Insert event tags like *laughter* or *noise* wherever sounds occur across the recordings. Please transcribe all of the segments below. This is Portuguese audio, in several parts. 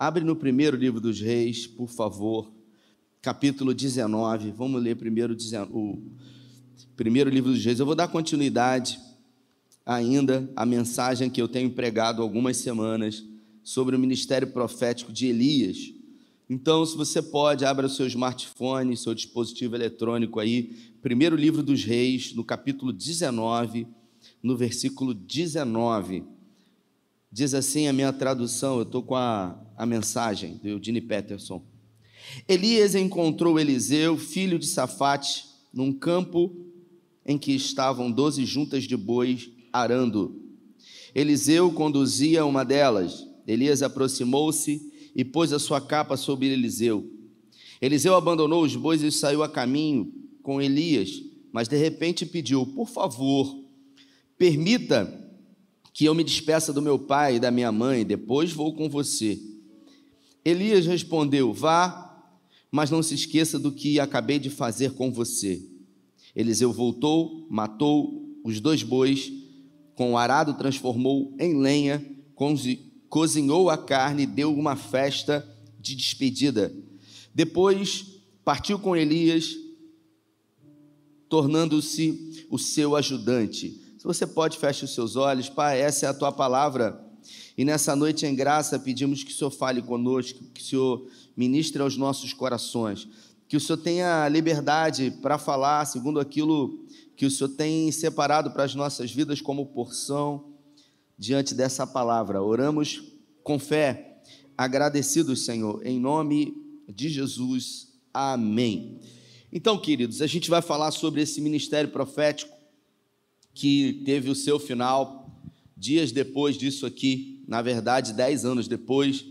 Abre no primeiro livro dos Reis, por favor, capítulo 19. Vamos ler primeiro o primeiro livro dos Reis. Eu vou dar continuidade ainda à mensagem que eu tenho pregado algumas semanas sobre o ministério profético de Elias. Então, se você pode, abra o seu smartphone, seu dispositivo eletrônico aí, primeiro livro dos Reis, no capítulo 19, no versículo 19. Diz assim a minha tradução, eu estou com a, a mensagem do Eugene Peterson. Elias encontrou Eliseu, filho de Safate, num campo em que estavam doze juntas de bois arando. Eliseu conduzia uma delas. Elias aproximou-se e pôs a sua capa sobre Eliseu. Eliseu abandonou os bois e saiu a caminho com Elias, mas de repente pediu: Por favor, permita que eu me despeça do meu pai e da minha mãe, depois vou com você. Elias respondeu: Vá, mas não se esqueça do que acabei de fazer com você. Eliseu voltou, matou os dois bois, com o arado transformou em lenha, cozinhou a carne e deu uma festa de despedida. Depois partiu com Elias, tornando-se o seu ajudante. Você pode, feche os seus olhos. Pai, essa é a tua palavra. E nessa noite em graça pedimos que o Senhor fale conosco, que o Senhor ministre aos nossos corações, que o Senhor tenha liberdade para falar segundo aquilo que o Senhor tem separado para as nossas vidas como porção diante dessa palavra. Oramos com fé, agradecidos, Senhor, em nome de Jesus. Amém. Então, queridos, a gente vai falar sobre esse ministério profético que teve o seu final dias depois disso aqui, na verdade, dez anos depois,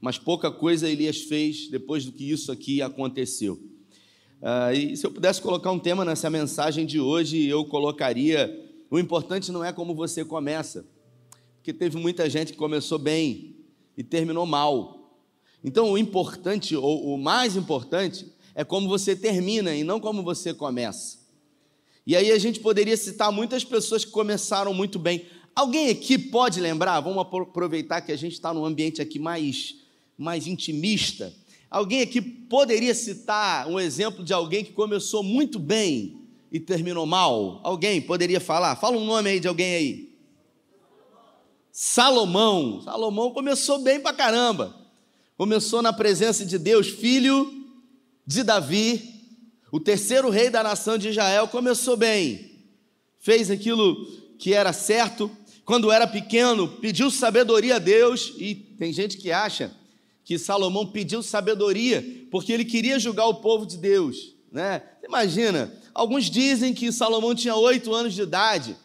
mas pouca coisa Elias fez depois do que isso aqui aconteceu. Uh, e se eu pudesse colocar um tema nessa mensagem de hoje, eu colocaria: o importante não é como você começa, porque teve muita gente que começou bem e terminou mal. Então, o importante, ou o mais importante, é como você termina e não como você começa. E aí a gente poderia citar muitas pessoas que começaram muito bem. Alguém aqui pode lembrar? Vamos aproveitar que a gente está num ambiente aqui mais, mais intimista. Alguém aqui poderia citar um exemplo de alguém que começou muito bem e terminou mal? Alguém poderia falar? Fala um nome aí de alguém aí. Salomão. Salomão começou bem pra caramba. Começou na presença de Deus, filho de Davi, o terceiro rei da nação de Israel começou bem, fez aquilo que era certo. Quando era pequeno, pediu sabedoria a Deus, e tem gente que acha que Salomão pediu sabedoria porque ele queria julgar o povo de Deus, né? Imagina, alguns dizem que Salomão tinha oito anos de idade,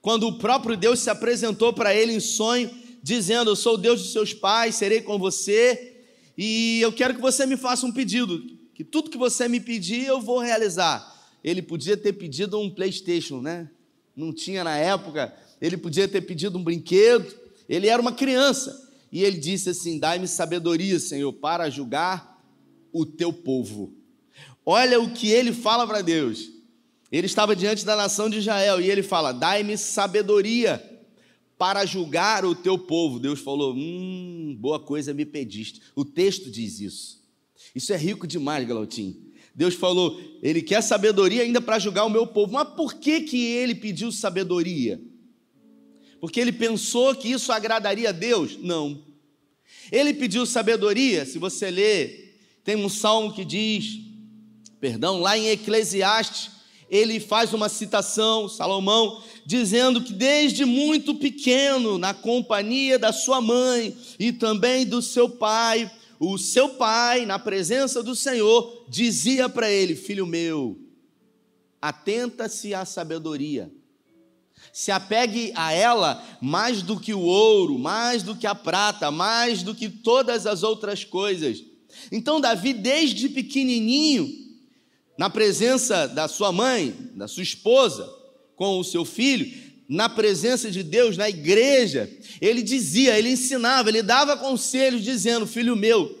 quando o próprio Deus se apresentou para ele em sonho, dizendo: Eu sou o Deus de seus pais, serei com você, e eu quero que você me faça um pedido que tudo que você me pedir eu vou realizar. Ele podia ter pedido um PlayStation, né? Não tinha na época. Ele podia ter pedido um brinquedo. Ele era uma criança. E ele disse assim: Dai-me sabedoria, Senhor, para julgar o teu povo. Olha o que ele fala para Deus. Ele estava diante da nação de Israel e ele fala: Dai-me sabedoria para julgar o teu povo. Deus falou: Hum, boa coisa me pediste. O texto diz isso. Isso é rico demais, Galautim. Deus falou, ele quer sabedoria ainda para julgar o meu povo. Mas por que, que ele pediu sabedoria? Porque ele pensou que isso agradaria a Deus? Não. Ele pediu sabedoria, se você ler, tem um salmo que diz, perdão, lá em Eclesiastes, ele faz uma citação, Salomão, dizendo que desde muito pequeno, na companhia da sua mãe e também do seu pai, o seu pai, na presença do Senhor, dizia para ele: Filho meu, atenta-se à sabedoria, se apegue a ela mais do que o ouro, mais do que a prata, mais do que todas as outras coisas. Então, Davi, desde pequenininho, na presença da sua mãe, da sua esposa, com o seu filho, na presença de Deus, na igreja, ele dizia, ele ensinava, ele dava conselhos, dizendo: Filho meu,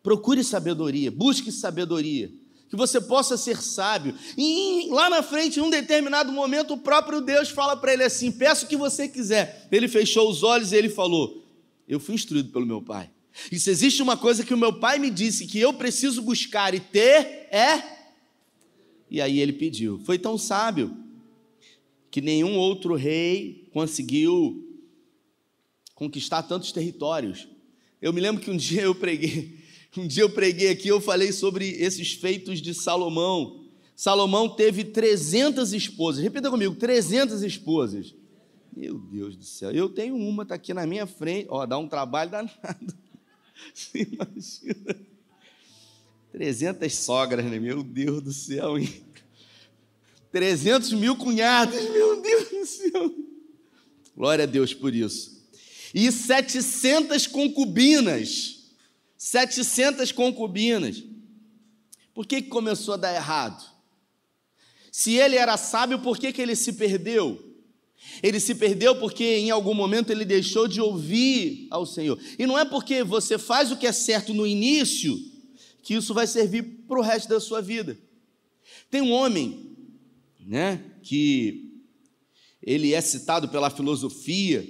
procure sabedoria, busque sabedoria, que você possa ser sábio. E lá na frente, em um determinado momento, o próprio Deus fala para ele assim: Peço o que você quiser. Ele fechou os olhos e ele falou: Eu fui instruído pelo meu pai. E se existe uma coisa que o meu pai me disse que eu preciso buscar e ter, é. E aí ele pediu. Foi tão sábio que nenhum outro rei conseguiu conquistar tantos territórios. Eu me lembro que um *laughs* dia eu preguei, um dia eu preguei aqui, eu falei sobre esses feitos de Salomão. Salomão teve 300 esposas. Repita comigo, 300 esposas. Meu Deus do céu, eu tenho uma, está aqui na minha frente. Ó, dá um trabalho danado. *laughs* Você imagina? 300 sogras, né? Meu Deus do céu, hein? 300 mil cunhados, meu Deus do céu. Glória a Deus por isso. E 700 concubinas. 700 concubinas. Por que, que começou a dar errado? Se ele era sábio, por que, que ele se perdeu? Ele se perdeu porque em algum momento ele deixou de ouvir ao Senhor. E não é porque você faz o que é certo no início que isso vai servir para o resto da sua vida. Tem um homem, né, que ele é citado pela filosofia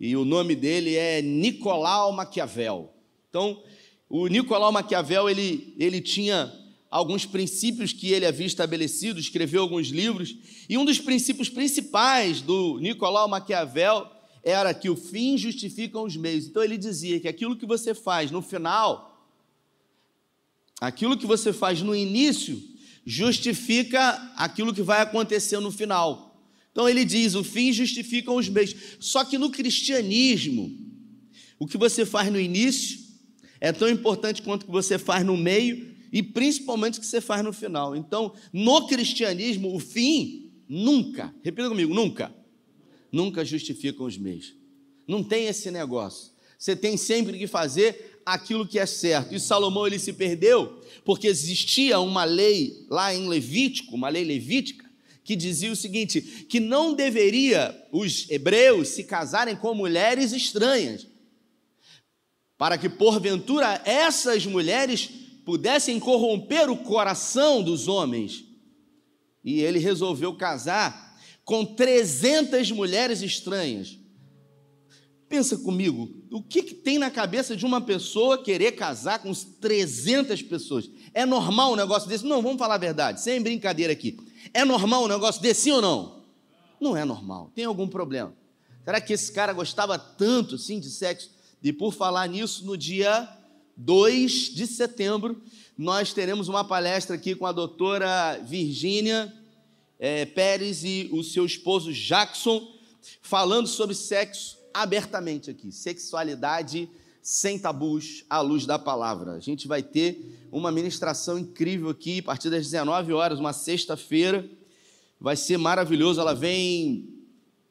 e o nome dele é Nicolau Maquiavel. Então, o Nicolau Maquiavel ele, ele tinha alguns princípios que ele havia estabelecido, escreveu alguns livros, e um dos princípios principais do Nicolau Maquiavel era que o fim justifica os meios. Então ele dizia que aquilo que você faz no final, aquilo que você faz no início, justifica aquilo que vai acontecer no final. Então ele diz: o fim justifica os meios. Só que no cristianismo, o que você faz no início é tão importante quanto o que você faz no meio e principalmente o que você faz no final. Então, no cristianismo, o fim nunca, repita comigo, nunca, nunca justifica os meios. Não tem esse negócio. Você tem sempre que fazer aquilo que é certo. E Salomão ele se perdeu porque existia uma lei lá em Levítico, uma lei levítica, que dizia o seguinte: que não deveria os hebreus se casarem com mulheres estranhas, para que porventura essas mulheres pudessem corromper o coração dos homens. E ele resolveu casar com 300 mulheres estranhas. Pensa comigo, o que, que, tem na cabeça de uma pessoa querer casar com 300 pessoas? É normal um negócio desse? Não, vamos falar a verdade, sem brincadeira aqui. É normal um negócio desse, sim ou não? Não é normal, tem algum problema. Será que esse cara gostava tanto, sim, de sexo? E por falar nisso, no dia 2 de setembro, nós teremos uma palestra aqui com a doutora Virgínia é, Pérez e o seu esposo Jackson, falando sobre sexo abertamente aqui, sexualidade sem tabus, à luz da palavra. A gente vai ter uma ministração incrível aqui, a partir das 19 horas, uma sexta-feira. Vai ser maravilhoso. Ela vem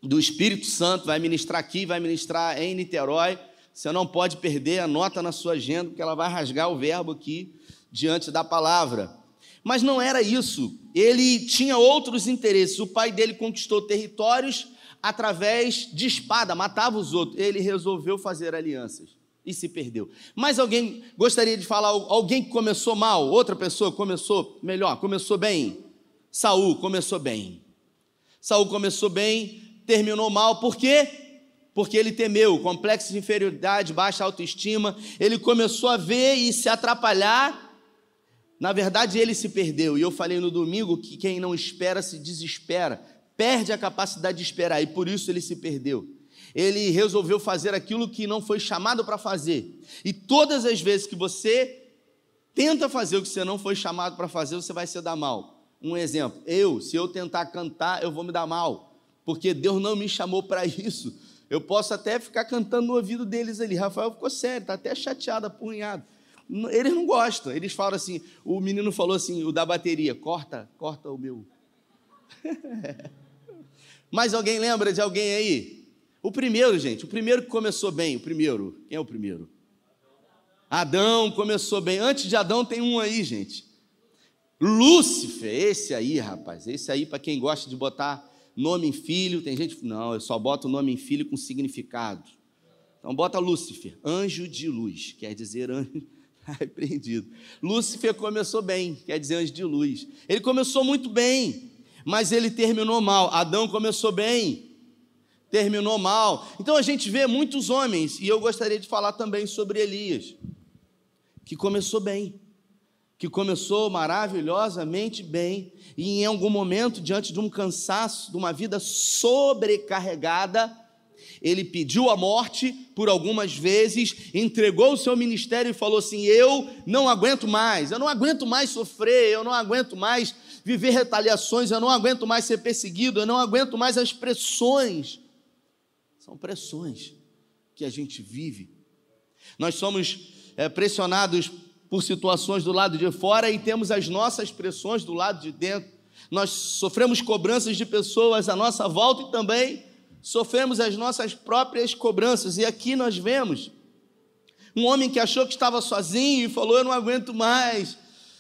do Espírito Santo, vai ministrar aqui, vai ministrar em Niterói. Você não pode perder, anota na sua agenda, porque ela vai rasgar o verbo aqui diante da palavra. Mas não era isso. Ele tinha outros interesses. O pai dele conquistou territórios através de espada, matava os outros. Ele resolveu fazer alianças e se perdeu. Mas alguém gostaria de falar alguém que começou mal, outra pessoa começou melhor, começou bem. Saul começou bem. Saul começou bem, terminou mal. Por quê? porque ele temeu, complexo de inferioridade, baixa autoestima, ele começou a ver e se atrapalhar. Na verdade, ele se perdeu. E eu falei no domingo que quem não espera se desespera, perde a capacidade de esperar, e por isso ele se perdeu. Ele resolveu fazer aquilo que não foi chamado para fazer. E todas as vezes que você tenta fazer o que você não foi chamado para fazer, você vai se dar mal. Um exemplo, eu, se eu tentar cantar, eu vou me dar mal, porque Deus não me chamou para *laughs* isso. Eu posso até ficar cantando no ouvido deles ali. Rafael ficou sério, está até chateado, apurrinhado. Eles não gostam. Eles falam assim: o menino falou assim, o da bateria, corta, corta o meu. *laughs* Mas alguém lembra de alguém aí? O primeiro, gente, o primeiro que começou bem, o primeiro. Quem é o primeiro? Adão começou bem. Antes de Adão tem um aí, gente. Lúcifer, esse aí, rapaz. Esse aí, para quem gosta de botar nome em filho, tem gente, não, eu só boto o nome em filho com significado. Então bota Lúcifer, anjo de luz, quer dizer anjo *laughs* repreendido. Lúcifer começou bem, quer dizer anjo de luz. Ele começou muito bem, mas ele terminou mal. Adão começou bem, terminou mal. Então a gente vê muitos homens, e eu gostaria de falar também sobre Elias, que começou bem, que começou maravilhosamente bem, e em algum momento, diante de um cansaço, de uma vida sobrecarregada, ele pediu a morte por algumas vezes, entregou o seu ministério e falou assim: Eu não aguento mais, eu não aguento mais sofrer, eu não aguento mais viver retaliações, eu não aguento mais ser perseguido, eu não aguento mais as pressões. São pressões que a gente vive. Nós somos é, pressionados por situações do lado de fora e temos as nossas pressões do lado de dentro. Nós sofremos cobranças de pessoas à nossa volta e também sofremos as nossas próprias cobranças. E aqui nós vemos um homem que achou que estava sozinho e falou: Eu não aguento mais.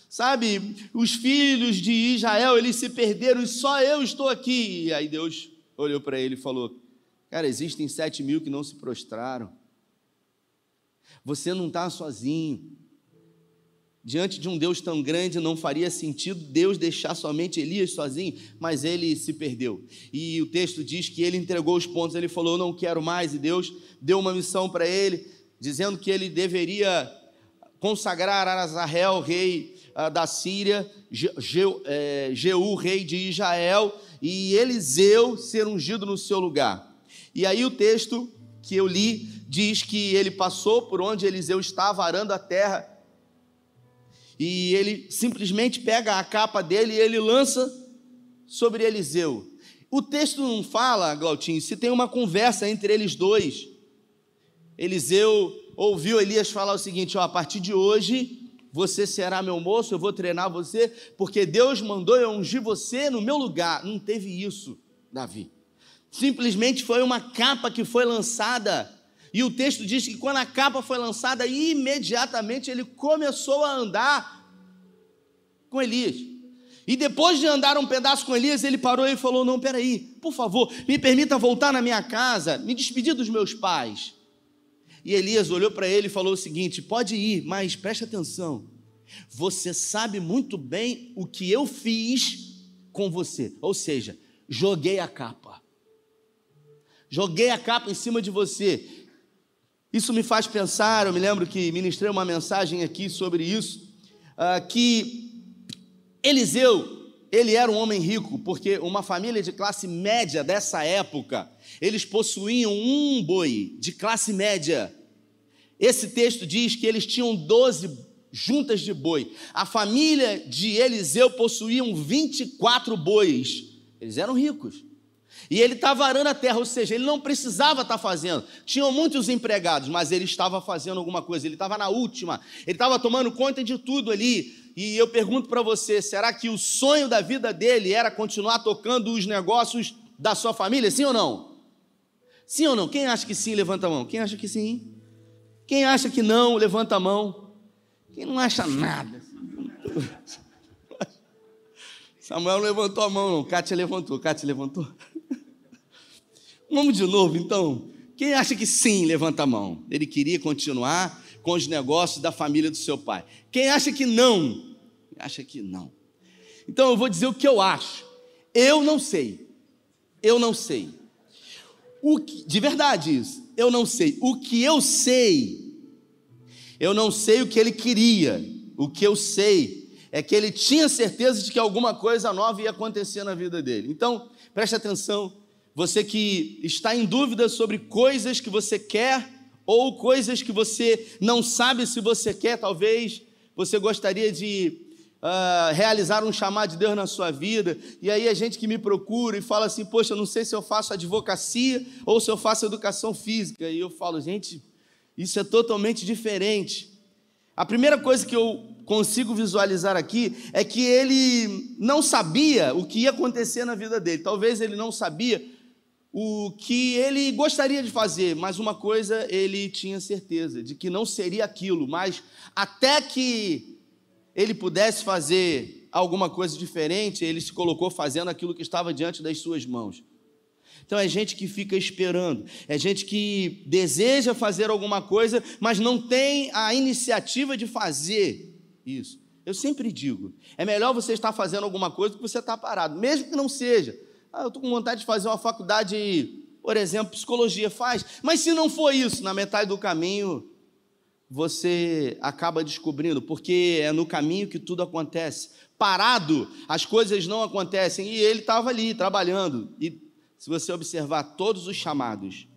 Sabe, os filhos de Israel, eles se perderam e só eu estou aqui. E aí Deus olhou para ele e falou: Cara, existem sete mil que não se prostraram. Você não está sozinho. Diante de um Deus tão grande, não faria sentido Deus deixar somente Elias sozinho, mas ele se perdeu. E o texto diz que ele entregou os pontos, ele falou: Não quero mais, e Deus deu uma missão para ele, dizendo que ele deveria consagrar Arasahel, rei uh, da Síria, é, Jeú, rei de Israel, e Eliseu ser ungido no seu lugar. E aí o texto que eu li diz que ele passou por onde Eliseu estava arando a terra e ele simplesmente pega a capa dele e ele lança sobre Eliseu. O texto não fala, Glautinho, se tem uma conversa entre eles dois. Eliseu ouviu Elias falar o seguinte: ó, a partir de hoje você será meu moço, eu vou treinar você, porque Deus mandou eu ungir você no meu lugar. Não teve isso, Davi. Simplesmente foi uma capa que foi lançada. E o texto diz que quando a capa foi lançada, imediatamente ele começou a andar com Elias. E depois de andar um pedaço com Elias, ele parou e falou: Não, peraí, por favor, me permita voltar na minha casa, me despedir dos meus pais. E Elias olhou para ele e falou o seguinte: Pode ir, mas preste atenção. Você sabe muito bem o que eu fiz com você. Ou seja, joguei a capa. Joguei a capa em cima de você. Isso me faz pensar, eu me lembro que ministrei uma mensagem aqui sobre isso, uh, que Eliseu, ele era um homem rico, porque uma família de classe média dessa época, eles possuíam um boi de classe média. Esse texto diz que eles tinham 12 juntas de boi. A família de Eliseu possuía 24 bois. Eles eram ricos. E ele estava arando a terra, ou seja, ele não precisava estar tá fazendo. Tinham muitos empregados, mas ele estava fazendo alguma coisa, ele estava na última, ele estava tomando conta de tudo ali. E eu pergunto para você: será que o sonho da vida dele era continuar tocando os negócios da sua família? Sim ou não? Sim ou não? Quem acha que sim, levanta a mão. Quem acha que sim? Quem acha que não, levanta a mão. Quem não acha nada? Samuel não levantou a mão, não. Kátia levantou. Kátia levantou. Vamos de novo, então. Quem acha que sim, levanta a mão. Ele queria continuar com os negócios da família do seu pai. Quem acha que não? Acha que não. Então eu vou dizer o que eu acho. Eu não sei. Eu não sei. Que, de verdade isso. Eu não sei. O que eu sei, eu não sei o que ele queria. O que eu sei é que ele tinha certeza de que alguma coisa nova ia acontecer na vida dele. Então, preste atenção você que está em dúvida sobre coisas que você quer ou coisas que você não sabe se você quer, talvez você gostaria de uh, realizar um chamado de Deus na sua vida, e aí a gente que me procura e fala assim: Poxa, não sei se eu faço advocacia ou se eu faço educação física, e eu falo, gente, isso é totalmente diferente. A primeira coisa que eu consigo visualizar aqui é que ele não sabia o que ia acontecer na vida dele. Talvez ele não sabia o que ele gostaria de fazer, mas uma coisa ele tinha certeza, de que não seria aquilo, mas até que ele pudesse fazer alguma coisa diferente, ele se colocou fazendo aquilo que estava diante das suas mãos. Então é gente que fica esperando, é gente que deseja fazer alguma coisa, mas não tem a iniciativa de fazer isso. Eu sempre digo: é melhor você estar fazendo alguma coisa do que você estar parado, mesmo que não seja. Ah, eu estou com vontade de fazer uma faculdade por exemplo, psicologia faz. Mas se não for isso, na metade do caminho, você acaba descobrindo, porque é no caminho que tudo acontece. Parado, as coisas não acontecem. E ele estava ali trabalhando. E se você observar todos os chamados,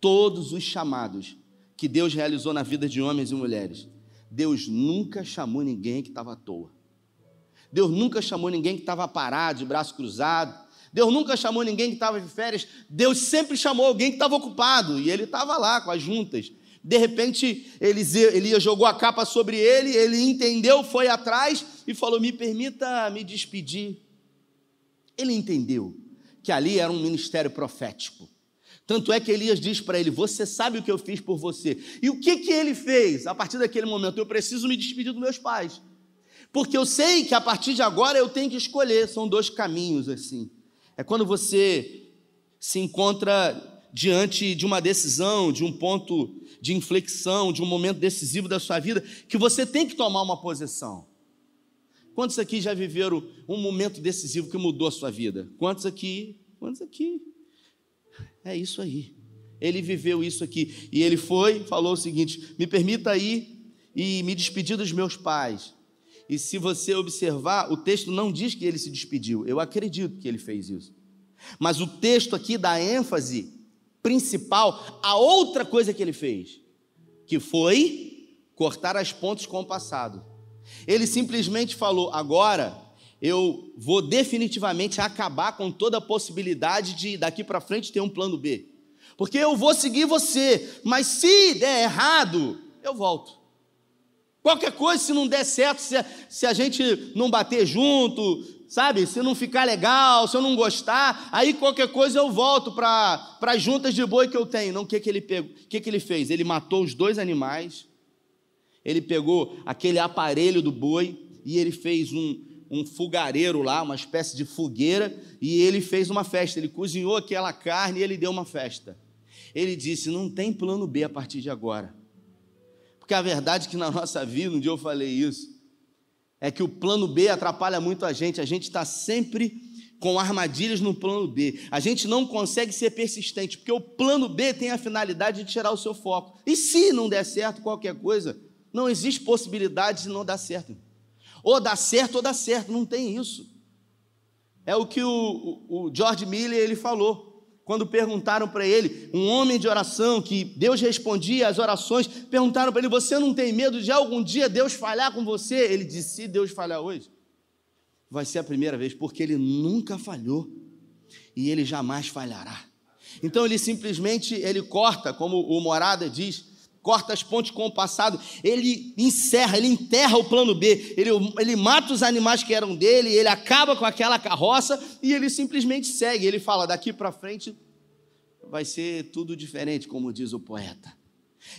todos os chamados que Deus realizou na vida de homens e mulheres, Deus nunca chamou ninguém que estava à toa. Deus nunca chamou ninguém que estava parado, de braço cruzado. Deus nunca chamou ninguém que estava de férias. Deus sempre chamou alguém que estava ocupado. E ele estava lá com as juntas. De repente, Elias jogou a capa sobre ele, ele entendeu, foi atrás e falou: Me permita me despedir. Ele entendeu que ali era um ministério profético. Tanto é que Elias diz para ele: Você sabe o que eu fiz por você. E o que, que ele fez? A partir daquele momento, eu preciso me despedir dos meus pais. Porque eu sei que a partir de agora eu tenho que escolher. São dois caminhos assim. É quando você se encontra diante de uma decisão, de um ponto de inflexão, de um momento decisivo da sua vida, que você tem que tomar uma posição. Quantos aqui já viveram um momento decisivo que mudou a sua vida? Quantos aqui? Quantos aqui? É isso aí. Ele viveu isso aqui. E ele foi, falou o seguinte: me permita ir e me despedir dos meus pais. E se você observar, o texto não diz que ele se despediu. Eu acredito que ele fez isso. Mas o texto aqui dá ênfase principal a outra coisa que ele fez, que foi cortar as pontes com o passado. Ele simplesmente falou: agora eu vou definitivamente acabar com toda a possibilidade de daqui para frente ter um plano B. Porque eu vou seguir você, mas se der errado, eu volto. Qualquer coisa, se não der certo, se a, se a gente não bater junto, sabe? Se não ficar legal, se eu não gostar, aí qualquer coisa eu volto para as juntas de boi que eu tenho. Não, o que, que ele pegou? Que, que ele fez? Ele matou os dois animais, ele pegou aquele aparelho do boi e ele fez um, um fogareiro lá, uma espécie de fogueira, e ele fez uma festa. Ele cozinhou aquela carne e ele deu uma festa. Ele disse: Não tem plano B a partir de agora. Porque a verdade é que na nossa vida, um dia eu falei isso, é que o plano B atrapalha muito a gente, a gente está sempre com armadilhas no plano B. A gente não consegue ser persistente, porque o plano B tem a finalidade de tirar o seu foco. E se não der certo qualquer coisa, não existe possibilidade de não dar certo. Ou dá certo ou dá certo, não tem isso. É o que o, o George Miller ele falou quando perguntaram para ele, um homem de oração, que Deus respondia às orações, perguntaram para ele: Você não tem medo de algum dia Deus falhar com você? Ele disse: Se Deus falhar hoje, vai ser a primeira vez, porque ele nunca falhou e ele jamais falhará. Então ele simplesmente ele corta, como o Morada diz, corta as pontes com o passado, ele encerra, ele enterra o plano B, ele, ele mata os animais que eram dele, ele acaba com aquela carroça e ele simplesmente segue. Ele fala: daqui para frente vai ser tudo diferente, como diz o poeta.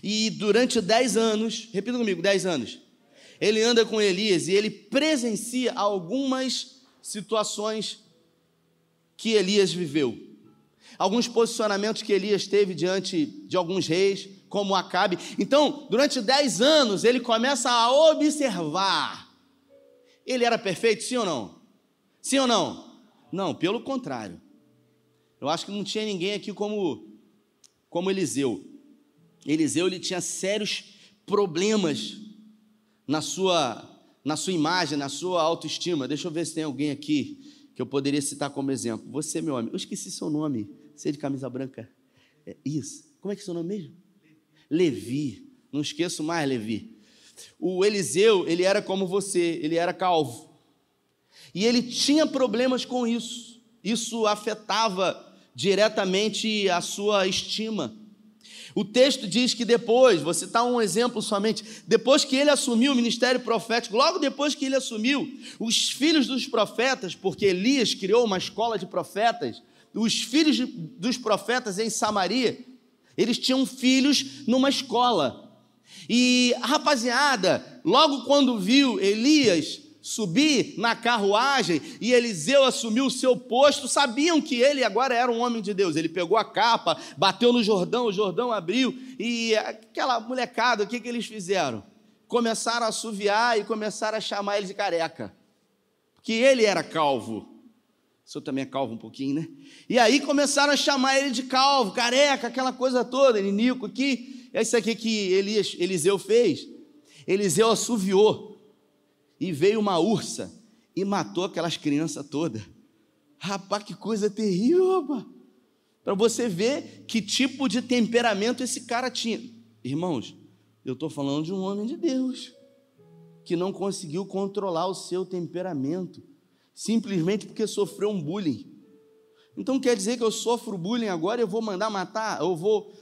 E durante dez anos, repita comigo, dez anos, ele anda com Elias e ele presencia algumas situações que Elias viveu. Alguns posicionamentos que Elias teve diante de alguns reis, como Acabe. Então, durante dez anos, ele começa a observar. Ele era perfeito, sim ou não? Sim ou não? Não, pelo contrário. Eu acho que não tinha ninguém aqui como, como Eliseu. Eliseu ele tinha sérios problemas na sua, na sua imagem, na sua autoestima. Deixa eu ver se tem alguém aqui que eu poderia citar como exemplo. Você, meu homem, eu esqueci seu nome. Você é de camisa branca. É isso. Como é que é seu nome mesmo? Levi. Não esqueço mais, Levi. O Eliseu, ele era como você, ele era calvo. E ele tinha problemas com isso. Isso afetava diretamente a sua estima. O texto diz que depois, vou citar um exemplo somente, depois que ele assumiu o ministério profético, logo depois que ele assumiu, os filhos dos profetas, porque Elias criou uma escola de profetas, os filhos dos profetas em Samaria, eles tinham filhos numa escola. E a rapaziada, logo quando viu Elias subir na carruagem e Eliseu assumiu o seu posto, sabiam que ele agora era um homem de Deus. Ele pegou a capa, bateu no Jordão, o Jordão abriu e aquela molecada, o que, que eles fizeram? Começaram a assoviar e começaram a chamar ele de careca, porque ele era calvo. O senhor também é calvo um pouquinho, né? E aí começaram a chamar ele de calvo, careca, aquela coisa toda, ele Nico aqui. É isso aqui que Elias, Eliseu fez. Eliseu assoviou e veio uma ursa e matou aquelas crianças todas. Rapaz, que coisa terrível. Para você ver que tipo de temperamento esse cara tinha. Irmãos, eu estou falando de um homem de Deus que não conseguiu controlar o seu temperamento simplesmente porque sofreu um bullying. Então quer dizer que eu sofro bullying agora, eu vou mandar matar, eu vou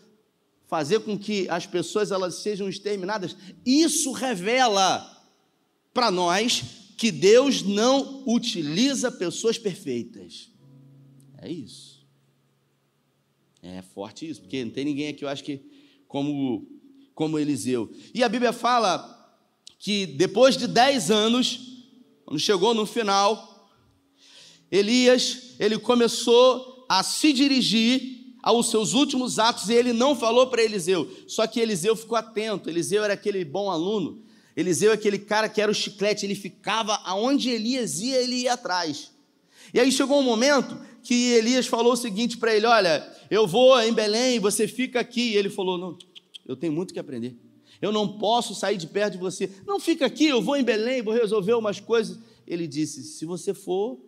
fazer com que as pessoas elas sejam exterminadas. Isso revela para nós que Deus não utiliza pessoas perfeitas. É isso. É forte isso, porque não tem ninguém aqui, eu acho que como como Eliseu. E a Bíblia fala que depois de dez anos, quando chegou no final, Elias ele começou a se dirigir aos seus últimos atos e ele não falou para Eliseu. Só que Eliseu ficou atento. Eliseu era aquele bom aluno. Eliseu é aquele cara que era o chiclete. Ele ficava aonde Elias ia, ele ia atrás. E aí chegou um momento que Elias falou o seguinte para ele: Olha, eu vou em Belém, você fica aqui. E ele falou: Não, eu tenho muito que aprender. Eu não posso sair de perto de você. Não fica aqui, eu vou em Belém, vou resolver umas coisas. Ele disse: Se você for,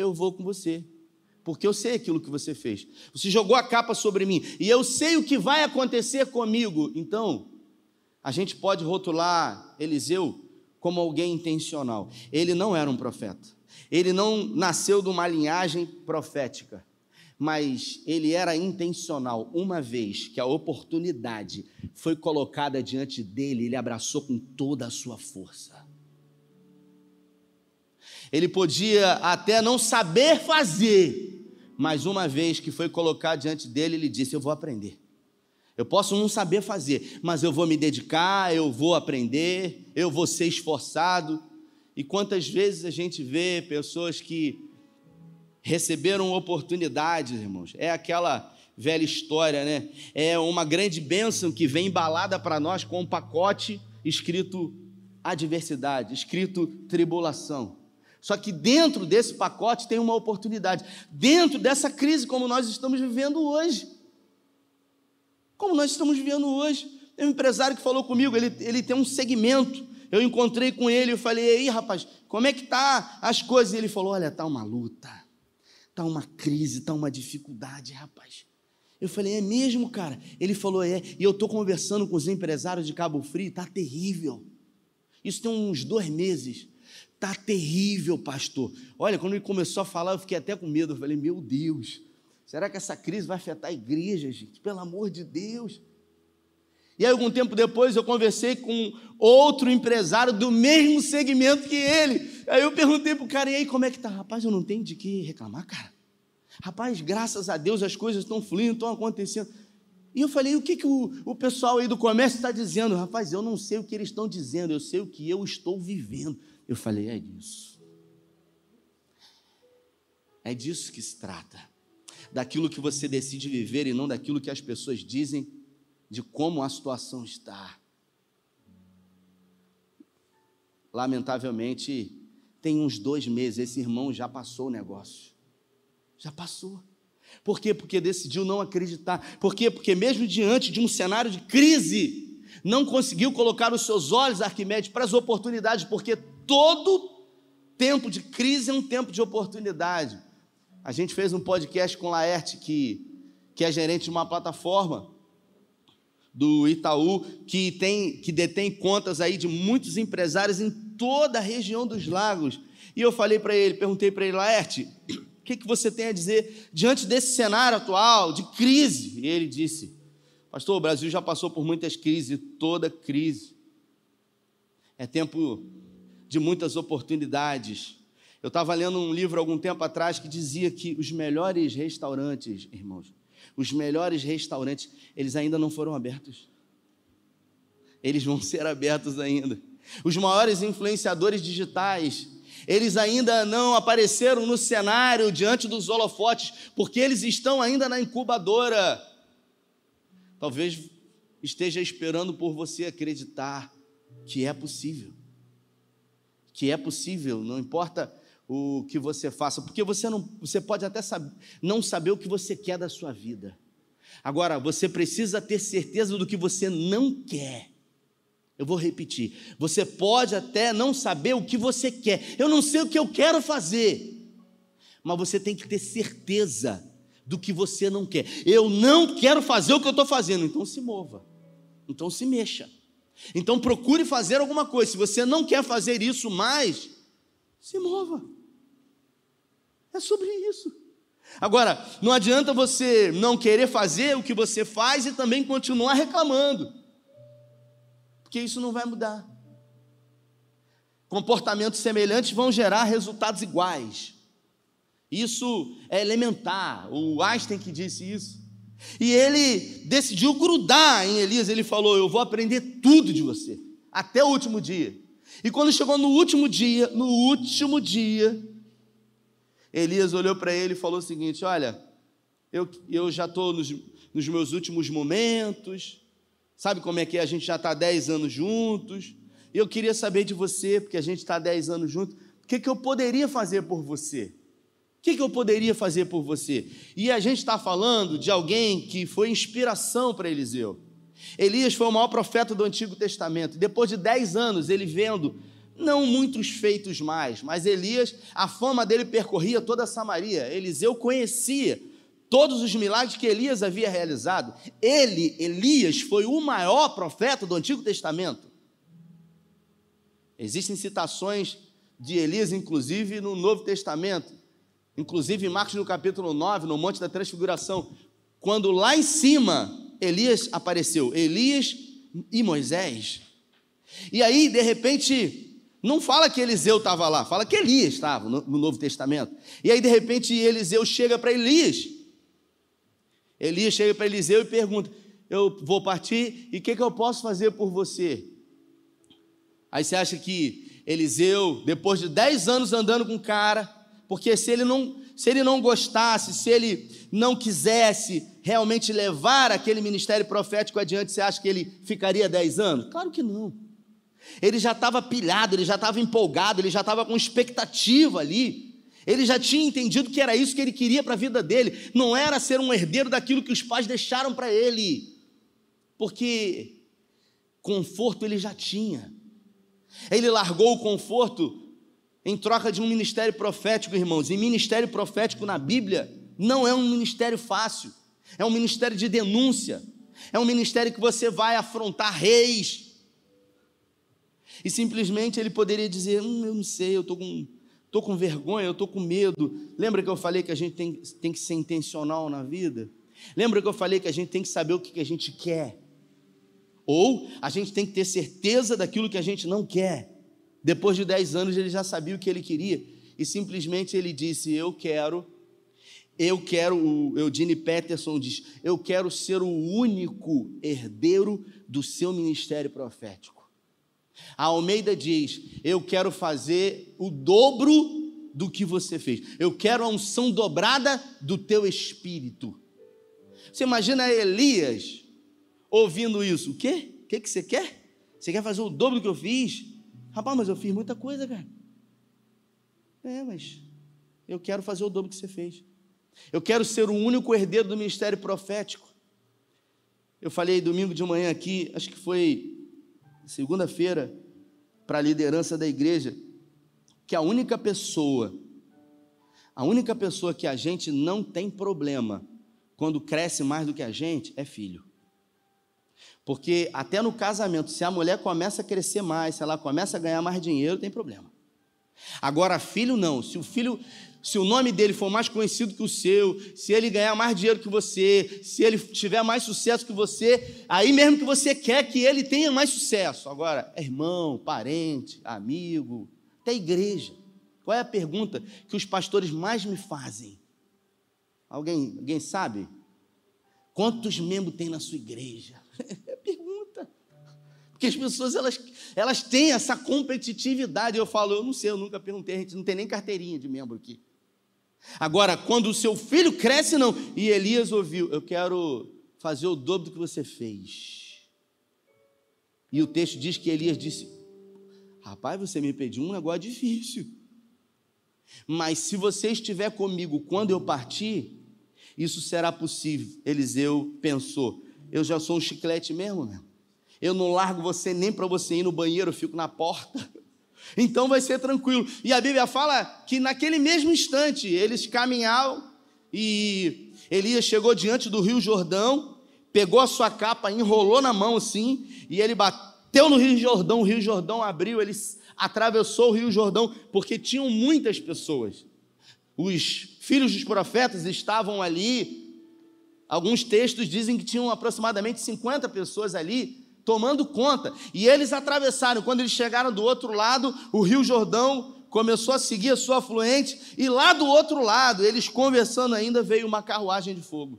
eu vou com você. Porque eu sei aquilo que você fez. Você jogou a capa sobre mim e eu sei o que vai acontecer comigo. Então, a gente pode rotular Eliseu como alguém intencional. Ele não era um profeta. Ele não nasceu de uma linhagem profética mas ele era intencional. Uma vez que a oportunidade foi colocada diante dele, ele abraçou com toda a sua força. Ele podia até não saber fazer, mas uma vez que foi colocado diante dele, ele disse: Eu vou aprender. Eu posso não saber fazer, mas eu vou me dedicar, eu vou aprender, eu vou ser esforçado. E quantas vezes a gente vê pessoas que receberam oportunidades, irmãos. É aquela velha história, né? É uma grande bênção que vem embalada para nós com um pacote escrito adversidade, escrito tribulação. Só que dentro desse pacote tem uma oportunidade. Dentro dessa crise como nós estamos vivendo hoje. Como nós estamos vivendo hoje. Tem um empresário que falou comigo, ele, ele tem um segmento. Eu encontrei com ele e falei, aí rapaz, como é que tá as coisas? E ele falou, olha, tá uma luta Está uma crise, está uma dificuldade, rapaz. Eu falei, é mesmo, cara? Ele falou, é. E eu estou conversando com os empresários de Cabo Frio, está terrível. Isso tem uns dois meses. Está terrível, pastor. Olha, quando ele começou a falar, eu fiquei até com medo. Eu falei, meu Deus, será que essa crise vai afetar a igreja, gente? Pelo amor de Deus. E aí, algum tempo depois, eu conversei com outro empresário do mesmo segmento que ele. Aí eu perguntei para o cara, e aí, como é que tá? Rapaz, eu não tenho de que reclamar, cara. Rapaz, graças a Deus as coisas estão fluindo, estão acontecendo. E eu falei, o que, que o, o pessoal aí do comércio está dizendo? Rapaz, eu não sei o que eles estão dizendo, eu sei o que eu estou vivendo. Eu falei, é disso. É disso que se trata. Daquilo que você decide viver e não daquilo que as pessoas dizem de como a situação está. Lamentavelmente, tem uns dois meses, esse irmão já passou o negócio. Já passou. Por quê? Porque decidiu não acreditar. Por quê? Porque mesmo diante de um cenário de crise, não conseguiu colocar os seus olhos, Arquimedes, para as oportunidades, porque todo tempo de crise é um tempo de oportunidade. A gente fez um podcast com Laerte, que, que é gerente de uma plataforma, do Itaú, que, tem, que detém contas aí de muitos empresários em toda a região dos lagos. E eu falei para ele, perguntei para ele, Laerte, o que, que você tem a dizer diante desse cenário atual de crise? E ele disse, pastor, o Brasil já passou por muitas crises, toda crise. É tempo de muitas oportunidades. Eu estava lendo um livro algum tempo atrás que dizia que os melhores restaurantes, irmãos, os melhores restaurantes, eles ainda não foram abertos. Eles vão ser abertos ainda. Os maiores influenciadores digitais, eles ainda não apareceram no cenário diante dos holofotes, porque eles estão ainda na incubadora. Talvez esteja esperando por você acreditar que é possível. Que é possível, não importa o que você faça, porque você não, você pode até sab, não saber o que você quer da sua vida. Agora, você precisa ter certeza do que você não quer. Eu vou repetir. Você pode até não saber o que você quer. Eu não sei o que eu quero fazer. Mas você tem que ter certeza do que você não quer. Eu não quero fazer o que eu estou fazendo. Então se mova. Então se mexa. Então procure fazer alguma coisa. Se você não quer fazer isso mais, se mova. É sobre isso. Agora, não adianta você não querer fazer o que você faz e também continuar reclamando, porque isso não vai mudar. Comportamentos semelhantes vão gerar resultados iguais. Isso é elementar. O Einstein que disse isso. E ele decidiu grudar em Elias. Ele falou: Eu vou aprender tudo de você, até o último dia. E quando chegou no último dia, no último dia, Elias olhou para ele e falou o seguinte: Olha, eu, eu já estou nos, nos, meus últimos momentos, sabe como é que é? A gente já está 10 anos juntos, eu queria saber de você, porque a gente está 10 anos juntos, o que, que eu poderia fazer por você? O que, que eu poderia fazer por você? E a gente está falando de alguém que foi inspiração para Eliseu. Elias foi o maior profeta do Antigo Testamento. Depois de 10 anos, ele vendo não muitos feitos mais, mas Elias, a fama dele percorria toda Samaria. Eliseu conhecia todos os milagres que Elias havia realizado. Ele, Elias, foi o maior profeta do Antigo Testamento. Existem citações de Elias, inclusive, no Novo Testamento, inclusive em Marcos no capítulo 9, no Monte da Transfiguração, quando lá em cima Elias apareceu, Elias e Moisés. E aí, de repente, não fala que Eliseu estava lá, fala que Elias estava no, no, Novo Testamento. E aí, de repente, Eliseu chega para Elias. Elias chega para Eliseu e pergunta: Eu vou partir e o que, que eu posso fazer por você? Aí você acha que Eliseu, depois de 10 anos andando com o cara, porque se ele não, se ele não gostasse, se ele não quisesse realmente levar aquele ministério profético adiante, você acha que ele ficaria 10 anos? Claro que não. Ele já estava pilhado, ele já estava empolgado, ele já estava com expectativa ali. Ele já tinha entendido que era isso que ele queria para a vida dele. Não era ser um herdeiro daquilo que os pais deixaram para ele. Porque conforto ele já tinha. Ele largou o conforto em troca de um ministério profético, irmãos. E ministério profético na Bíblia não é um ministério fácil. É um ministério de denúncia. É um ministério que você vai afrontar reis e simplesmente ele poderia dizer: hum, Eu não sei, eu estou com, tô com vergonha, eu estou com medo. Lembra que eu falei que a gente tem, tem que ser intencional na vida? Lembra que eu falei que a gente tem que saber o que, que a gente quer? Ou a gente tem que ter certeza daquilo que a gente não quer. Depois de 10 anos ele já sabia o que ele queria. E simplesmente ele disse: Eu quero eu quero, o Eugene Peterson diz, eu quero ser o único herdeiro do seu ministério profético. A Almeida diz: Eu quero fazer o dobro do que você fez. Eu quero a unção dobrada do teu espírito. Você imagina Elias ouvindo isso? O quê? O que, que você quer? Você quer fazer o dobro do que eu fiz? Rapaz, mas eu fiz muita coisa, cara. É, mas eu quero fazer o dobro que você fez. Eu quero ser o único herdeiro do ministério profético. Eu falei domingo de manhã aqui, acho que foi segunda-feira, para a liderança da igreja, que a única pessoa, a única pessoa que a gente não tem problema quando cresce mais do que a gente é filho. Porque até no casamento, se a mulher começa a crescer mais, se ela começa a ganhar mais dinheiro, tem problema. Agora, filho não. Se o filho, se o nome dele for mais conhecido que o seu, se ele ganhar mais dinheiro que você, se ele tiver mais sucesso que você, aí mesmo que você quer que ele tenha mais sucesso. Agora, irmão, parente, amigo, até igreja. Qual é a pergunta que os pastores mais me fazem? Alguém, alguém sabe? Quantos membros tem na sua igreja? É pergunta. Porque as pessoas elas, elas têm essa competitividade. Eu falo, eu não sei, eu nunca perguntei, a gente não tem nem carteirinha de membro aqui. Agora, quando o seu filho cresce, não. E Elias ouviu: Eu quero fazer o dobro do que você fez. E o texto diz que Elias disse: Rapaz, você me pediu um negócio difícil. Mas se você estiver comigo quando eu partir, isso será possível. Eliseu pensou: eu já sou um chiclete mesmo, meu. Eu não largo você nem para você ir no banheiro, eu fico na porta. *laughs* Então vai ser tranquilo. E a Bíblia fala que naquele mesmo instante eles caminhavam e Elias chegou diante do Rio Jordão, pegou a sua capa, enrolou na mão assim, e ele bateu no Rio Jordão, o Rio Jordão abriu, ele atravessou o Rio Jordão, porque tinham muitas pessoas. Os filhos dos profetas estavam ali. Alguns textos dizem que tinham aproximadamente 50 pessoas ali tomando conta. E eles atravessaram. Quando eles chegaram do outro lado, o Rio Jordão começou a seguir a sua afluente, e lá do outro lado, eles conversando ainda, veio uma carruagem de fogo.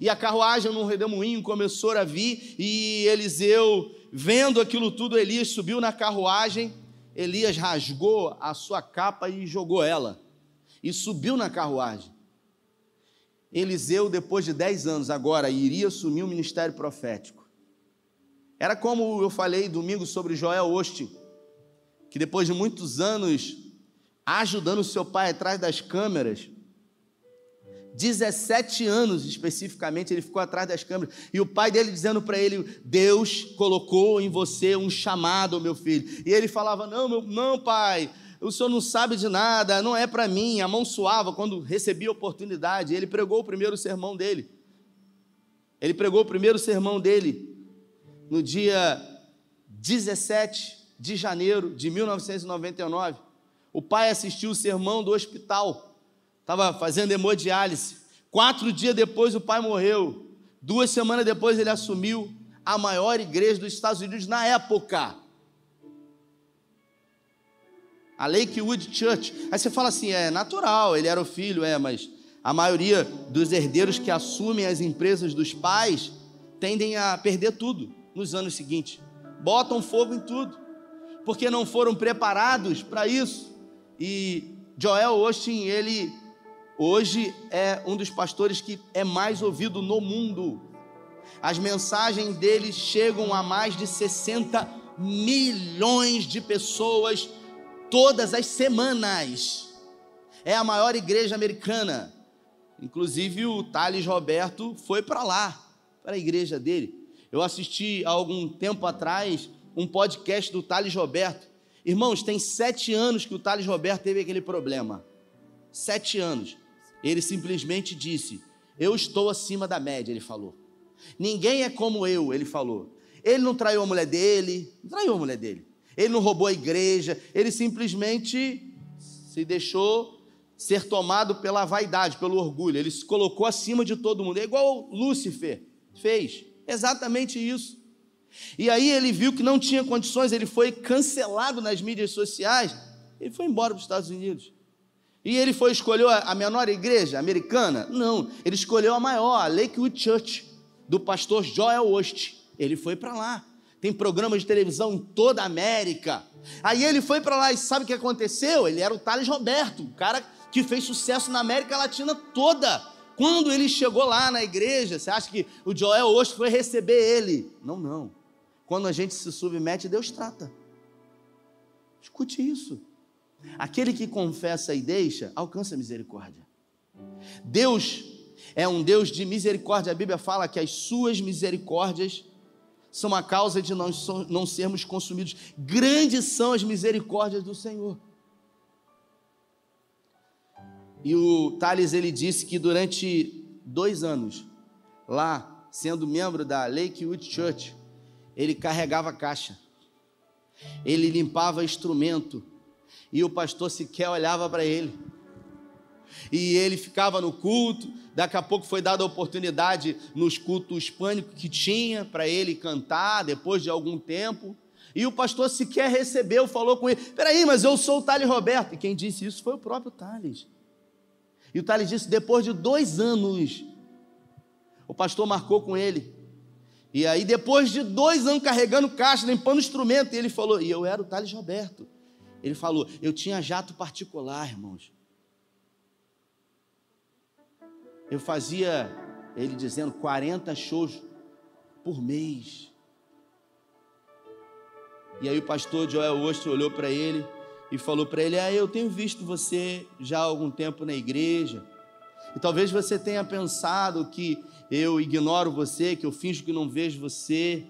E a carruagem num redemoinho começou a vir, e Eliseu, vendo aquilo tudo, Elias subiu na carruagem, Elias rasgou a sua capa e jogou ela, e subiu na carruagem. Eliseu, depois de dez anos, agora iria assumir o ministério profético. Era como eu falei domingo sobre Joel Ostin, que depois de muitos anos ajudando seu pai atrás das câmeras, 17 anos especificamente, ele ficou atrás das câmeras, e o pai dele dizendo para ele: Deus colocou em você um chamado, meu filho. E ele falava: Não, meu, não, pai, o senhor não sabe de nada, não é para mim. A mão suava quando recebia a oportunidade. Ele pregou o primeiro sermão dele. Ele pregou o primeiro sermão dele no dia 17 de janeiro de 1999. O pai assistiu o sermão do hospital, estava fazendo hemodiálise. Quatro dias depois o pai morreu. Duas semanas depois ele assumiu a maior igreja dos Estados Unidos na época. A Lakewood Church. Aí você fala assim: é natural, ele era o filho, é, mas a maioria dos herdeiros que assumem as empresas dos pais tendem a perder tudo nos anos seguintes. Botam fogo em tudo porque não foram preparados para isso. E Joel Osteen, ele hoje é um dos pastores que é mais ouvido no mundo. As mensagens dele chegam a mais de 60 milhões de pessoas todas as semanas. É a maior igreja americana. Inclusive o Thales Roberto foi para lá, para a igreja dele. Eu assisti há algum tempo atrás um podcast do Thales Roberto. Irmãos, tem sete anos que o Thales Roberto teve aquele problema. Sete anos. Ele simplesmente disse: Eu estou acima da média, ele falou. Ninguém é como eu, ele falou. Ele não traiu a mulher dele, não traiu a mulher dele. Ele não roubou a igreja, ele simplesmente se deixou ser tomado pela vaidade, pelo orgulho. Ele se colocou acima de todo mundo. É igual Lúcifer fez. Exatamente isso. E aí ele viu que não tinha condições, ele foi cancelado nas mídias sociais, ele foi embora para os Estados Unidos. E ele foi escolheu a menor igreja americana? Não, ele escolheu a maior, a Lakewood Church, do pastor Joel Ost. Ele foi para lá. Tem programas de televisão em toda a América. Aí ele foi para lá e sabe o que aconteceu? Ele era o Thales Roberto, o cara que fez sucesso na América Latina toda. Quando ele chegou lá na igreja, você acha que o Joel Ost foi receber ele? Não, não. Quando a gente se submete, Deus trata. Escute isso. Aquele que confessa e deixa, alcança misericórdia. Deus é um Deus de misericórdia. A Bíblia fala que as suas misericórdias são a causa de não, não sermos consumidos. Grandes são as misericórdias do Senhor. E o Thales ele disse que durante dois anos, lá, sendo membro da Lakewood Church, ele carregava caixa, ele limpava instrumento, e o pastor sequer olhava para ele. E ele ficava no culto, daqui a pouco foi dada a oportunidade nos cultos pânicos que tinha para ele cantar depois de algum tempo. E o pastor sequer recebeu, falou com ele: Peraí, mas eu sou o Thales Roberto. E quem disse isso foi o próprio Thales. E o Thales disse: depois de dois anos, o pastor marcou com ele e aí, depois de dois anos carregando caixa, limpando instrumento, ele falou, e eu era o Thales Roberto. Ele falou, eu tinha jato particular, irmãos. Eu fazia, ele dizendo, 40 shows por mês. E aí o pastor Joel Osto olhou para ele e falou para ele: Ah, eu tenho visto você já há algum tempo na igreja. E talvez você tenha pensado que eu ignoro você, que eu finjo que não vejo você.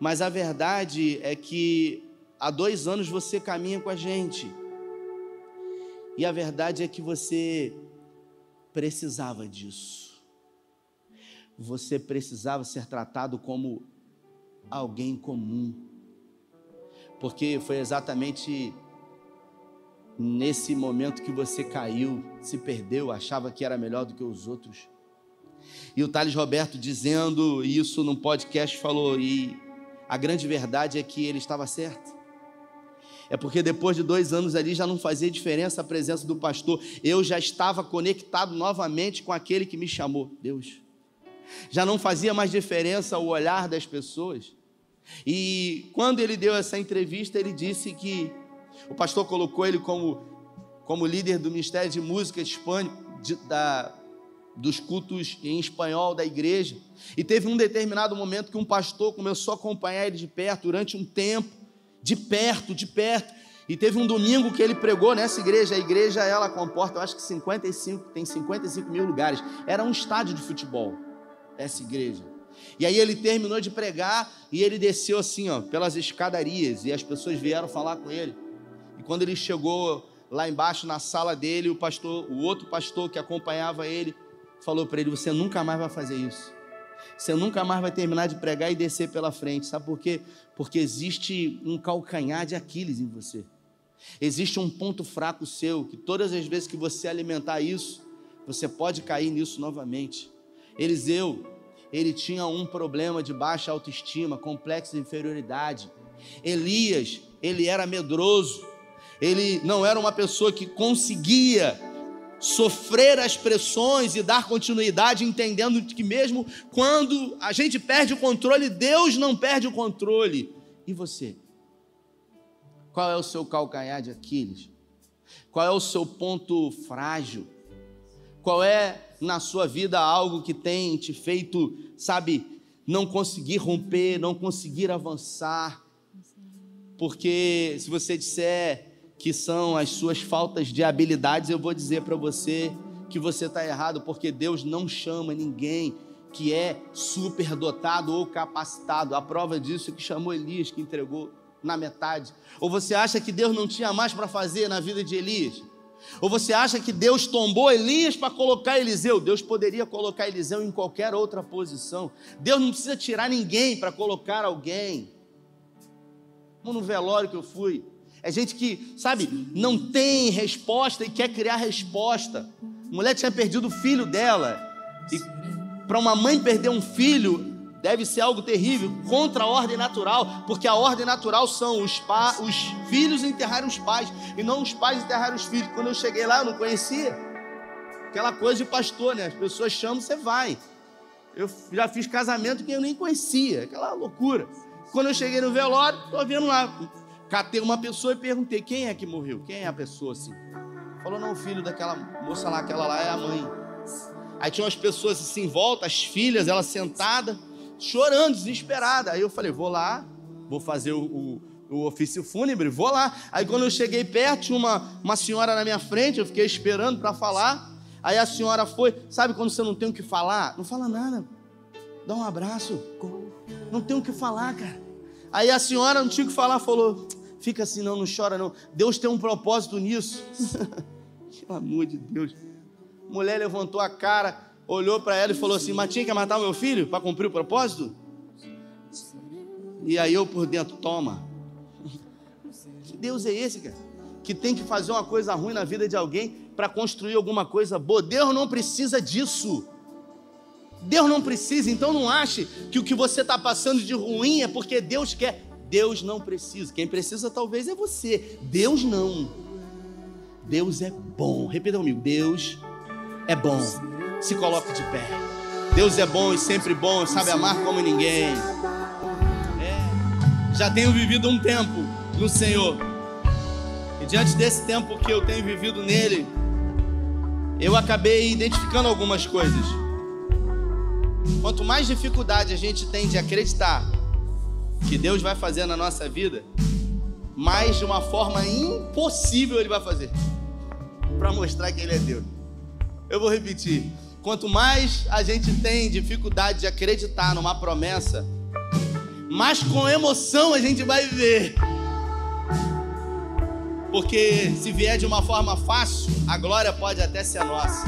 Mas a verdade é que há dois anos você caminha com a gente. E a verdade é que você precisava disso. Você precisava ser tratado como alguém comum. Porque foi exatamente nesse momento que você caiu, se perdeu, achava que era melhor do que os outros. E o Thales Roberto dizendo isso num podcast falou, e a grande verdade é que ele estava certo. É porque depois de dois anos ali já não fazia diferença a presença do pastor. Eu já estava conectado novamente com aquele que me chamou, Deus. Já não fazia mais diferença o olhar das pessoas. E quando ele deu essa entrevista, ele disse que o pastor colocou ele como, como líder do Ministério de Música de, da, dos cultos em espanhol da igreja. E teve um determinado momento que um pastor começou a acompanhar ele de perto durante um tempo de perto, de perto. E teve um domingo que ele pregou nessa igreja. A igreja ela comporta, eu acho que 55, tem 55 mil lugares. Era um estádio de futebol, essa igreja. E aí ele terminou de pregar e ele desceu assim, ó, pelas escadarias. E as pessoas vieram falar com ele. E quando ele chegou lá embaixo na sala dele, o pastor, o outro pastor que acompanhava ele, falou para ele: Você nunca mais vai fazer isso. Você nunca mais vai terminar de pregar e descer pela frente. Sabe por quê? Porque existe um calcanhar de Aquiles em você. Existe um ponto fraco seu, que todas as vezes que você alimentar isso, você pode cair nisso novamente. Eliseu, ele tinha um problema de baixa autoestima, complexo de inferioridade. Elias, ele era medroso. Ele não era uma pessoa que conseguia sofrer as pressões e dar continuidade, entendendo que mesmo quando a gente perde o controle, Deus não perde o controle. E você? Qual é o seu calcanhar de Aquiles? Qual é o seu ponto frágil? Qual é na sua vida algo que tem te feito, sabe, não conseguir romper, não conseguir avançar? Porque se você disser que são as suas faltas de habilidades, eu vou dizer para você que você está errado, porque Deus não chama ninguém que é superdotado ou capacitado. A prova disso é que chamou Elias, que entregou na metade. Ou você acha que Deus não tinha mais para fazer na vida de Elias? Ou você acha que Deus tombou Elias para colocar Eliseu? Deus poderia colocar Eliseu em qualquer outra posição. Deus não precisa tirar ninguém para colocar alguém. Como no velório que eu fui, é gente que, sabe, não tem resposta e quer criar resposta. A mulher tinha perdido o filho dela. E para uma mãe perder um filho deve ser algo terrível, contra a ordem natural, porque a ordem natural são os, pa, os filhos enterrarem os pais e não os pais enterrarem os filhos. Quando eu cheguei lá, eu não conhecia. Aquela coisa de pastor, né? As pessoas chamam, você vai. Eu já fiz casamento que eu nem conhecia, aquela loucura. Quando eu cheguei no velório, estou vendo lá Catei uma pessoa e perguntei: quem é que morreu? Quem é a pessoa assim? Falou: não, o filho daquela moça lá, aquela lá é a mãe. Aí tinha umas pessoas assim em volta, as filhas, ela sentada, chorando, desesperada. Aí eu falei: vou lá, vou fazer o, o, o ofício fúnebre, vou lá. Aí quando eu cheguei perto, tinha uma, uma senhora na minha frente, eu fiquei esperando para falar. Aí a senhora foi, sabe quando você não tem o que falar? Não fala nada, dá um abraço. Não tem o que falar, cara. Aí a senhora não tinha o que falar, falou: Fica assim, não, não chora não. Deus tem um propósito nisso. *laughs* Pelo amor de Deus. A mulher levantou a cara, olhou para ela e falou assim: Mas tinha que matar o meu filho para cumprir o propósito? E aí eu por dentro, toma. *laughs* Que Deus é esse, cara? Que tem que fazer uma coisa ruim na vida de alguém para construir alguma coisa boa. Deus não precisa disso. Deus não precisa, então não ache que o que você está passando de ruim é porque Deus quer. Deus não precisa. Quem precisa talvez é você. Deus não. Deus é bom. Repita comigo. Deus é bom. Se coloque de pé. Deus é bom e sempre bom, sabe amar como ninguém. É. Já tenho vivido um tempo no Senhor. E diante desse tempo que eu tenho vivido nele, eu acabei identificando algumas coisas. Quanto mais dificuldade a gente tem de acreditar que Deus vai fazer na nossa vida, mais de uma forma impossível ele vai fazer para mostrar que ele é Deus. Eu vou repetir. Quanto mais a gente tem dificuldade de acreditar numa promessa, mais com emoção a gente vai viver. Porque se vier de uma forma fácil, a glória pode até ser nossa.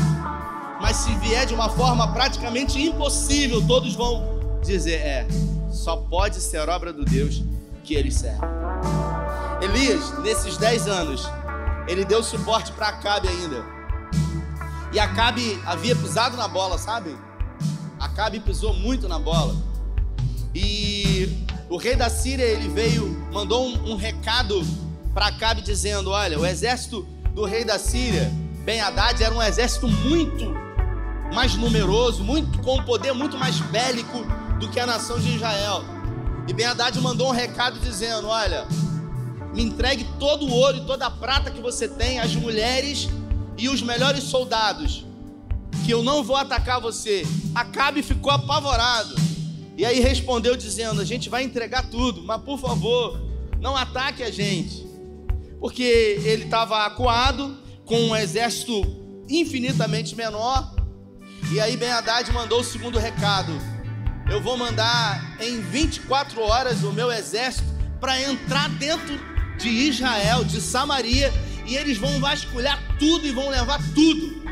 Mas se vier de uma forma praticamente impossível, todos vão dizer: é, só pode ser obra do Deus que ele serve. Elias, nesses 10 anos, ele deu suporte para Acabe ainda. E Acabe havia pisado na bola, sabe? Acabe pisou muito na bola. E o rei da Síria, ele veio, mandou um, um recado para Acabe dizendo: Olha, o exército do rei da Síria, Ben Haddad, era um exército muito mais numeroso, muito com poder muito mais bélico do que a nação de Israel. E Ben Haddad mandou um recado dizendo: Olha, me entregue todo o ouro e toda a prata que você tem, as mulheres e os melhores soldados, que eu não vou atacar você. Acabe ficou apavorado. E aí respondeu dizendo: A gente vai entregar tudo, mas por favor, não ataque a gente. Porque ele estava acuado com um exército infinitamente menor. E aí Ben Haddad mandou o segundo recado: Eu vou mandar em 24 horas o meu exército para entrar dentro de Israel, de Samaria, e eles vão vasculhar tudo e vão levar tudo.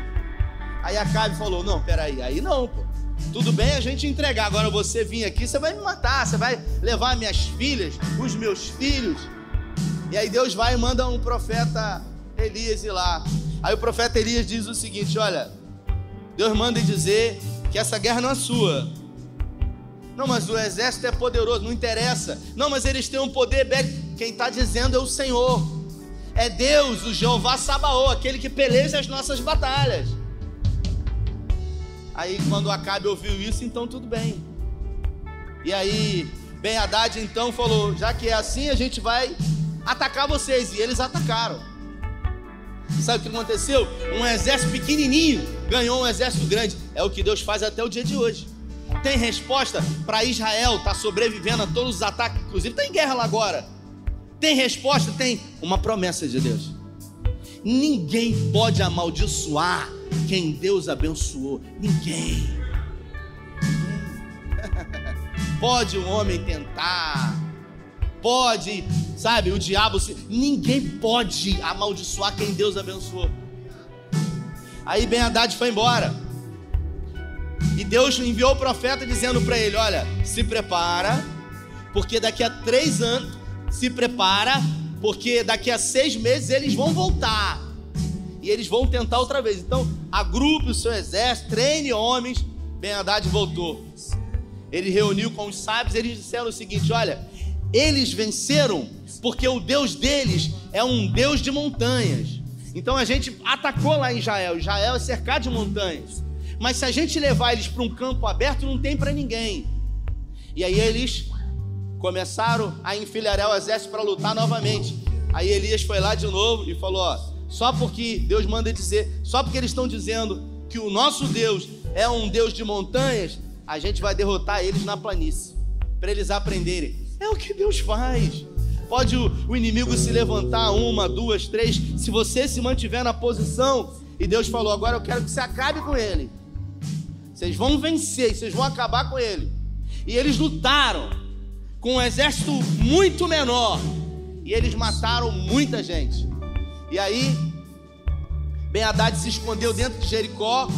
Aí Acabe falou: Não, peraí, aí não, pô. Tudo bem a gente entregar, agora você vir aqui, você vai me matar, você vai levar minhas filhas, os meus filhos. E aí Deus vai e manda um profeta Elias ir lá. Aí o profeta Elias diz o seguinte: Olha, Deus manda dizer que essa guerra não é sua, não, mas o exército é poderoso, não interessa. Não, mas eles têm um poder Quem está dizendo é o Senhor. É Deus, o Jeová Sabaô, aquele que peleja as nossas batalhas. Aí quando Acabe ouviu isso, então tudo bem. E aí, Ben Haddad então falou: já que é assim, a gente vai atacar vocês. E eles atacaram. Sabe o que aconteceu? Um exército pequenininho ganhou um exército grande. É o que Deus faz até o dia de hoje. Tem resposta para Israel estar tá sobrevivendo a todos os ataques, inclusive está em guerra lá agora. Tem resposta? Tem uma promessa de Deus. Ninguém pode amaldiçoar quem Deus abençoou. Ninguém. *laughs* Pode um homem tentar, pode, sabe, o diabo. Se... Ninguém pode amaldiçoar quem Deus abençoou. Aí Ben Haddad foi embora. E Deus enviou o profeta dizendo para ele: Olha, se prepara, porque daqui a três anos, se prepara, porque daqui a seis meses eles vão voltar. E eles vão tentar outra vez. Então, agrupe o seu exército, treine homens. Ben Haddad voltou. Ele reuniu com os sábios, eles disseram o seguinte: Olha, eles venceram porque o Deus deles é um Deus de montanhas. Então a gente atacou lá em Israel. Israel é cercado de montanhas. Mas se a gente levar eles para um campo aberto, não tem para ninguém. E aí eles começaram a enfileirar o exército para lutar novamente. Aí Elias foi lá de novo e falou: ó, só porque Deus manda dizer, só porque eles estão dizendo que o nosso Deus é um Deus de montanhas, a gente vai derrotar eles na planície, para eles aprenderem. É o que Deus faz. Pode o, o inimigo se levantar uma, duas, três, se você se mantiver na posição e Deus falou: agora eu quero que você acabe com ele. Vocês vão vencer, vocês vão acabar com ele. E eles lutaram com um exército muito menor. E eles mataram muita gente. E aí, Ben Haddad se escondeu dentro de Jericó.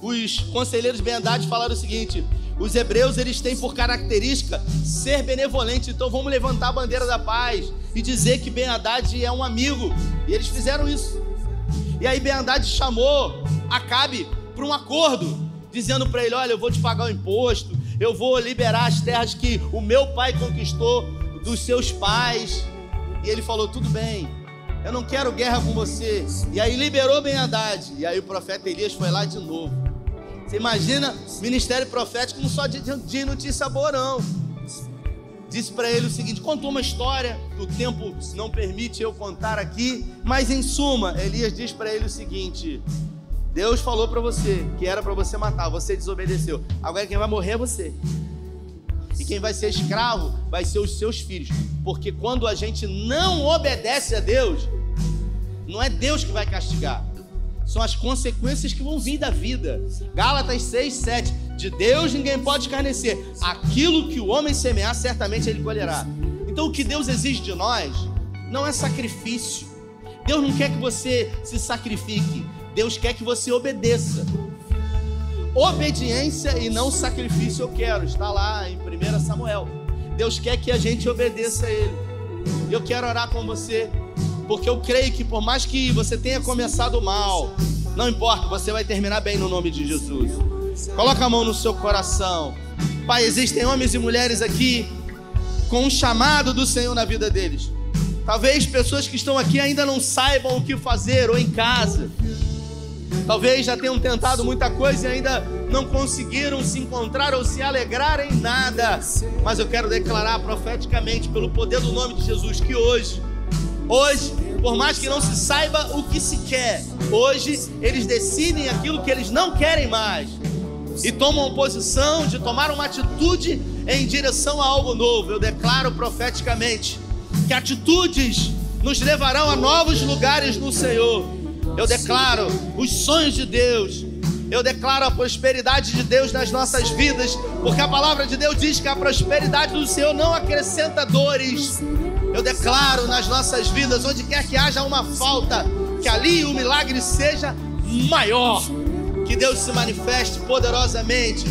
Os conselheiros Ben Haddad falaram o seguinte: os hebreus eles têm por característica ser benevolente, então vamos levantar a bandeira da paz e dizer que Ben Haddad é um amigo. E eles fizeram isso. E aí Ben Haddad chamou Acabe para um acordo dizendo para ele: Olha, eu vou te pagar o imposto, eu vou liberar as terras que o meu pai conquistou dos seus pais. E ele falou: Tudo bem, eu não quero guerra com você. E aí liberou Ben Haddad. E aí o profeta Elias foi lá de novo. Você imagina ministério profético não só de, de notícia boa, não. Disse para ele o seguinte: contou uma história, o tempo não permite eu contar aqui, mas em suma, Elias diz para ele o seguinte: Deus falou para você que era para você matar, você desobedeceu. Agora quem vai morrer é você. E quem vai ser escravo vai ser os seus filhos. Porque quando a gente não obedece a Deus, não é Deus que vai castigar. São as consequências que vão vir da vida. Gálatas 6, 7. De Deus ninguém pode escarnecer. Aquilo que o homem semear, certamente ele colherá. Então o que Deus exige de nós não é sacrifício. Deus não quer que você se sacrifique. Deus quer que você obedeça. Obediência e não sacrifício eu quero. Está lá em 1 Samuel. Deus quer que a gente obedeça a Ele. Eu quero orar com você, porque eu creio que por mais que você tenha começado mal, não importa, você vai terminar bem no nome de Jesus. Coloca a mão no seu coração. Pai, existem homens e mulheres aqui com um chamado do Senhor na vida deles. Talvez pessoas que estão aqui ainda não saibam o que fazer ou em casa. Talvez já tenham tentado muita coisa e ainda não conseguiram se encontrar ou se alegrar em nada. Mas eu quero declarar profeticamente, pelo poder do nome de Jesus, que hoje, hoje, por mais que não se saiba o que se quer, hoje eles decidem aquilo que eles não querem mais e tomam posição de tomar uma atitude em direção a algo novo. Eu declaro profeticamente que atitudes nos levarão a novos lugares no Senhor eu declaro os sonhos de Deus. Eu declaro a prosperidade de Deus nas nossas vidas, porque a palavra de Deus diz que a prosperidade do Senhor não acrescenta dores. Eu declaro nas nossas vidas, onde quer que haja uma falta, que ali o milagre seja maior. Que Deus se manifeste poderosamente.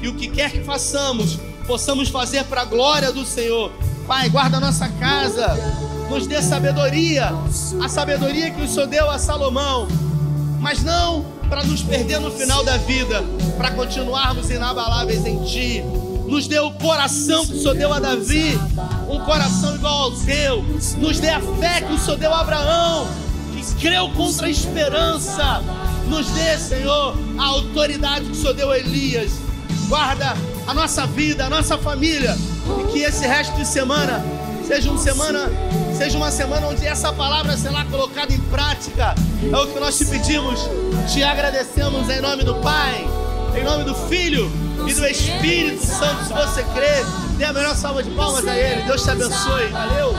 Que o que quer que façamos, possamos fazer para a glória do Senhor. Pai, guarda a nossa casa, nos dê sabedoria, a sabedoria que o Senhor deu a Salomão, mas não para nos perder no final da vida, para continuarmos inabaláveis em Ti. Nos dê o coração que o Senhor deu a Davi, um coração igual ao teu. Nos dê a fé que o Senhor deu a Abraão, que creu contra a esperança. Nos dê, Senhor, a autoridade que o Senhor deu a Elias. Guarda a nossa vida, a nossa família, e que esse resto de semana seja uma semana, seja uma semana onde essa palavra será colocada em prática. É o que nós te pedimos, te agradecemos em nome do Pai, em nome do Filho e do Espírito Santo. Se você crê, dê a melhor salva de palmas a Ele. Deus te abençoe. Valeu.